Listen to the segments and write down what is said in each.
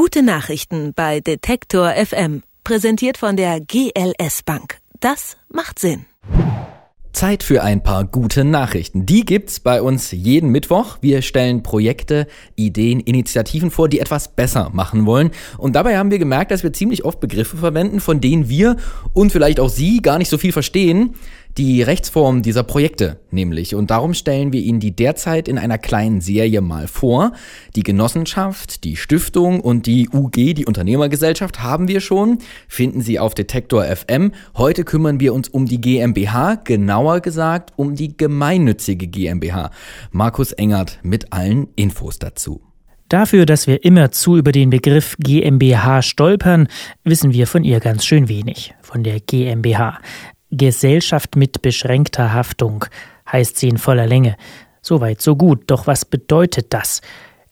Gute Nachrichten bei Detektor FM. Präsentiert von der GLS Bank. Das macht Sinn. Zeit für ein paar gute Nachrichten. Die gibt's bei uns jeden Mittwoch. Wir stellen Projekte, Ideen, Initiativen vor, die etwas besser machen wollen. Und dabei haben wir gemerkt, dass wir ziemlich oft Begriffe verwenden, von denen wir und vielleicht auch Sie gar nicht so viel verstehen die Rechtsform dieser Projekte nämlich. Und darum stellen wir Ihnen die derzeit in einer kleinen Serie mal vor. Die Genossenschaft, die Stiftung und die UG, die Unternehmergesellschaft, haben wir schon. Finden Sie auf Detektor FM. Heute kümmern wir uns um die GmbH, genauer gesagt um die gemeinnützige GmbH. Markus Engert mit allen Infos dazu. Dafür, dass wir immerzu über den Begriff GmbH stolpern, wissen wir von ihr ganz schön wenig, von der GmbH. Gesellschaft mit beschränkter Haftung heißt sie in voller Länge. Soweit, so gut. Doch was bedeutet das?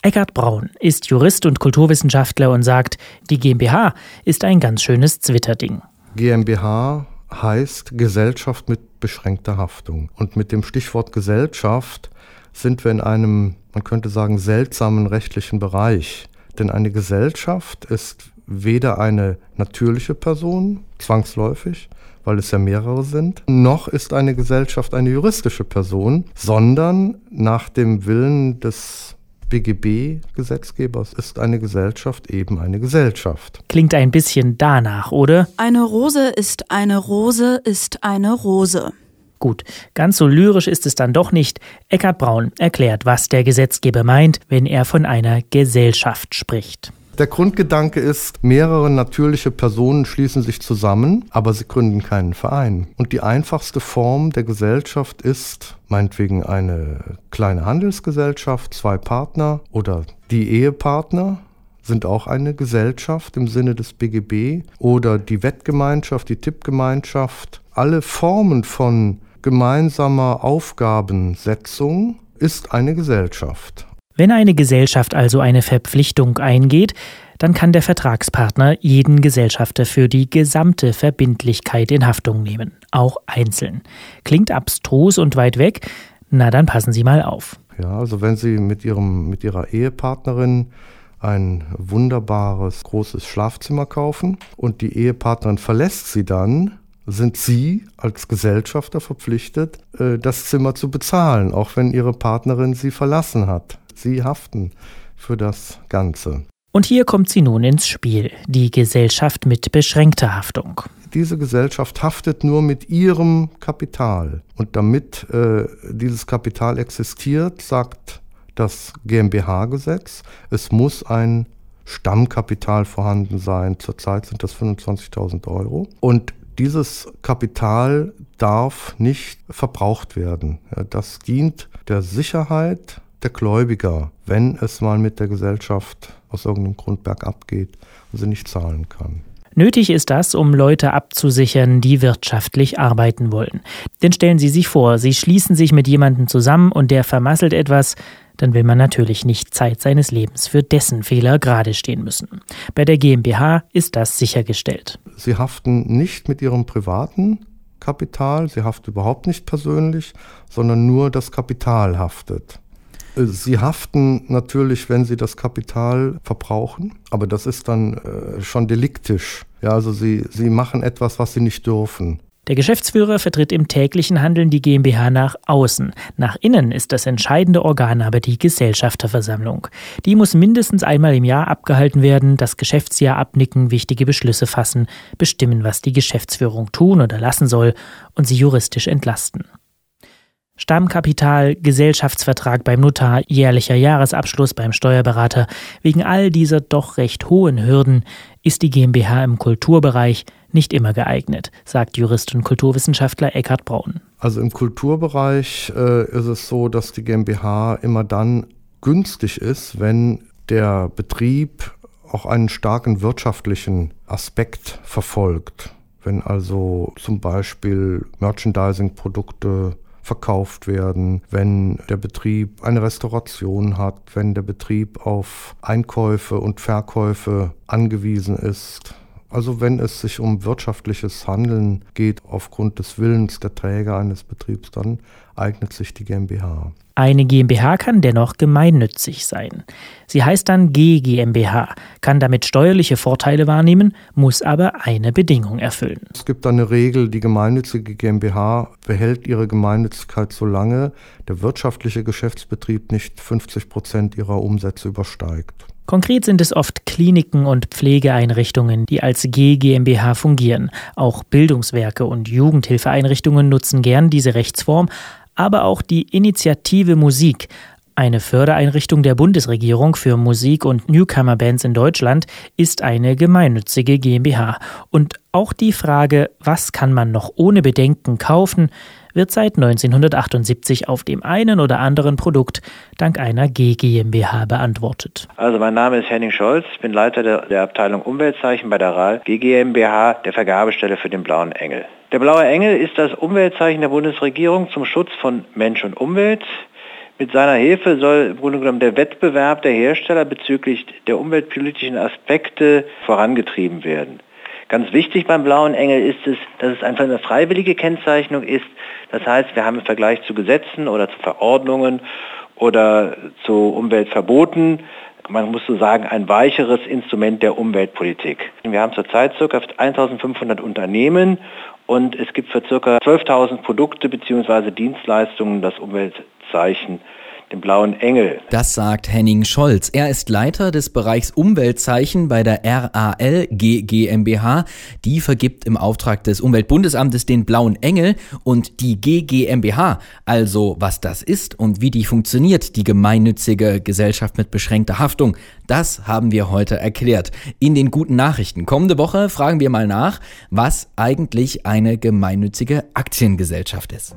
Eckhard Braun ist Jurist und Kulturwissenschaftler und sagt, die GmbH ist ein ganz schönes Zwitterding. GmbH heißt Gesellschaft mit beschränkter Haftung. Und mit dem Stichwort Gesellschaft sind wir in einem, man könnte sagen, seltsamen rechtlichen Bereich. Denn eine Gesellschaft ist weder eine natürliche Person, zwangsläufig, weil es ja mehrere sind, noch ist eine Gesellschaft eine juristische Person, sondern nach dem Willen des BGB-Gesetzgebers ist eine Gesellschaft eben eine Gesellschaft. Klingt ein bisschen danach, oder? Eine Rose ist eine Rose ist eine Rose. Gut, ganz so lyrisch ist es dann doch nicht. Eckhard Braun erklärt, was der Gesetzgeber meint, wenn er von einer Gesellschaft spricht. Der Grundgedanke ist, mehrere natürliche Personen schließen sich zusammen, aber sie gründen keinen Verein. Und die einfachste Form der Gesellschaft ist meinetwegen eine kleine Handelsgesellschaft, zwei Partner oder die Ehepartner sind auch eine Gesellschaft im Sinne des BGB oder die Wettgemeinschaft, die Tippgemeinschaft. Alle Formen von gemeinsamer Aufgabensetzung ist eine Gesellschaft. Wenn eine Gesellschaft also eine Verpflichtung eingeht, dann kann der Vertragspartner jeden Gesellschafter für die gesamte Verbindlichkeit in Haftung nehmen, auch einzeln. Klingt abstrus und weit weg, na dann passen Sie mal auf. Ja, also wenn Sie mit, Ihrem, mit Ihrer Ehepartnerin ein wunderbares großes Schlafzimmer kaufen und die Ehepartnerin verlässt Sie dann, sind Sie als Gesellschafter verpflichtet, äh, das Zimmer zu bezahlen, auch wenn Ihre Partnerin Sie verlassen hat. Sie haften für das Ganze. Und hier kommt sie nun ins Spiel, die Gesellschaft mit beschränkter Haftung. Diese Gesellschaft haftet nur mit ihrem Kapital. Und damit äh, dieses Kapital existiert, sagt das GmbH-Gesetz, es muss ein Stammkapital vorhanden sein. Zurzeit sind das 25.000 Euro. Und dieses Kapital darf nicht verbraucht werden. Das dient der Sicherheit der Gläubiger, wenn es mal mit der Gesellschaft aus irgendeinem Grund bergab geht und sie nicht zahlen kann. Nötig ist das, um Leute abzusichern, die wirtschaftlich arbeiten wollen. Denn stellen Sie sich vor, Sie schließen sich mit jemandem zusammen und der vermasselt etwas, dann will man natürlich nicht Zeit seines Lebens für dessen Fehler gerade stehen müssen. Bei der GmbH ist das sichergestellt. Sie haften nicht mit Ihrem privaten Kapital, Sie haften überhaupt nicht persönlich, sondern nur das Kapital haftet. Sie haften natürlich, wenn sie das Kapital verbrauchen, aber das ist dann äh, schon deliktisch. Ja, also sie, sie machen etwas, was sie nicht dürfen. Der Geschäftsführer vertritt im täglichen Handeln die GmbH nach außen. Nach innen ist das entscheidende Organ aber die Gesellschafterversammlung. Die muss mindestens einmal im Jahr abgehalten werden, das Geschäftsjahr abnicken, wichtige Beschlüsse fassen, bestimmen, was die Geschäftsführung tun oder lassen soll und sie juristisch entlasten. Stammkapital, Gesellschaftsvertrag beim Notar, jährlicher Jahresabschluss beim Steuerberater. Wegen all dieser doch recht hohen Hürden ist die GmbH im Kulturbereich nicht immer geeignet, sagt Jurist und Kulturwissenschaftler Eckhard Braun. Also im Kulturbereich äh, ist es so, dass die GmbH immer dann günstig ist, wenn der Betrieb auch einen starken wirtschaftlichen Aspekt verfolgt. Wenn also zum Beispiel Merchandising-Produkte verkauft werden, wenn der Betrieb eine Restauration hat, wenn der Betrieb auf Einkäufe und Verkäufe angewiesen ist. Also wenn es sich um wirtschaftliches Handeln geht aufgrund des Willens der Träger eines Betriebs, dann eignet sich die GmbH. Eine GmbH kann dennoch gemeinnützig sein. Sie heißt dann G GmbH, kann damit steuerliche Vorteile wahrnehmen, muss aber eine Bedingung erfüllen. Es gibt eine Regel, die gemeinnützige GmbH behält ihre Gemeinnützigkeit solange der wirtschaftliche Geschäftsbetrieb nicht 50 Prozent ihrer Umsätze übersteigt. Konkret sind es oft Kliniken und Pflegeeinrichtungen, die als G GmbH fungieren. Auch Bildungswerke und Jugendhilfeeinrichtungen nutzen gern diese Rechtsform, aber auch die Initiative Musik, eine Fördereinrichtung der Bundesregierung für Musik- und Newcomer-Bands in Deutschland, ist eine gemeinnützige GmbH. Und auch die Frage, was kann man noch ohne Bedenken kaufen, wird seit 1978 auf dem einen oder anderen Produkt dank einer G GmbH beantwortet. Also mein Name ist Henning Scholz, bin Leiter der, der Abteilung Umweltzeichen bei der RAL G GmbH, der Vergabestelle für den Blauen Engel. Der Blaue Engel ist das Umweltzeichen der Bundesregierung zum Schutz von Mensch und Umwelt. Mit seiner Hilfe soll im Grunde genommen der Wettbewerb der Hersteller bezüglich der umweltpolitischen Aspekte vorangetrieben werden. Ganz wichtig beim Blauen Engel ist es, dass es einfach eine freiwillige Kennzeichnung ist. Das heißt, wir haben im Vergleich zu Gesetzen oder zu Verordnungen oder zu Umweltverboten man muss so sagen, ein weicheres Instrument der Umweltpolitik. Wir haben zurzeit ca. 1500 Unternehmen und es gibt für ca. 12.000 Produkte bzw. Dienstleistungen das Umweltzeichen dem blauen Engel. Das sagt Henning Scholz. Er ist Leiter des Bereichs Umweltzeichen bei der RAL GmbH. Die vergibt im Auftrag des Umweltbundesamtes den blauen Engel und die GmbH, also was das ist und wie die funktioniert, die gemeinnützige Gesellschaft mit beschränkter Haftung, das haben wir heute erklärt. In den guten Nachrichten. Kommende Woche fragen wir mal nach, was eigentlich eine gemeinnützige Aktiengesellschaft ist.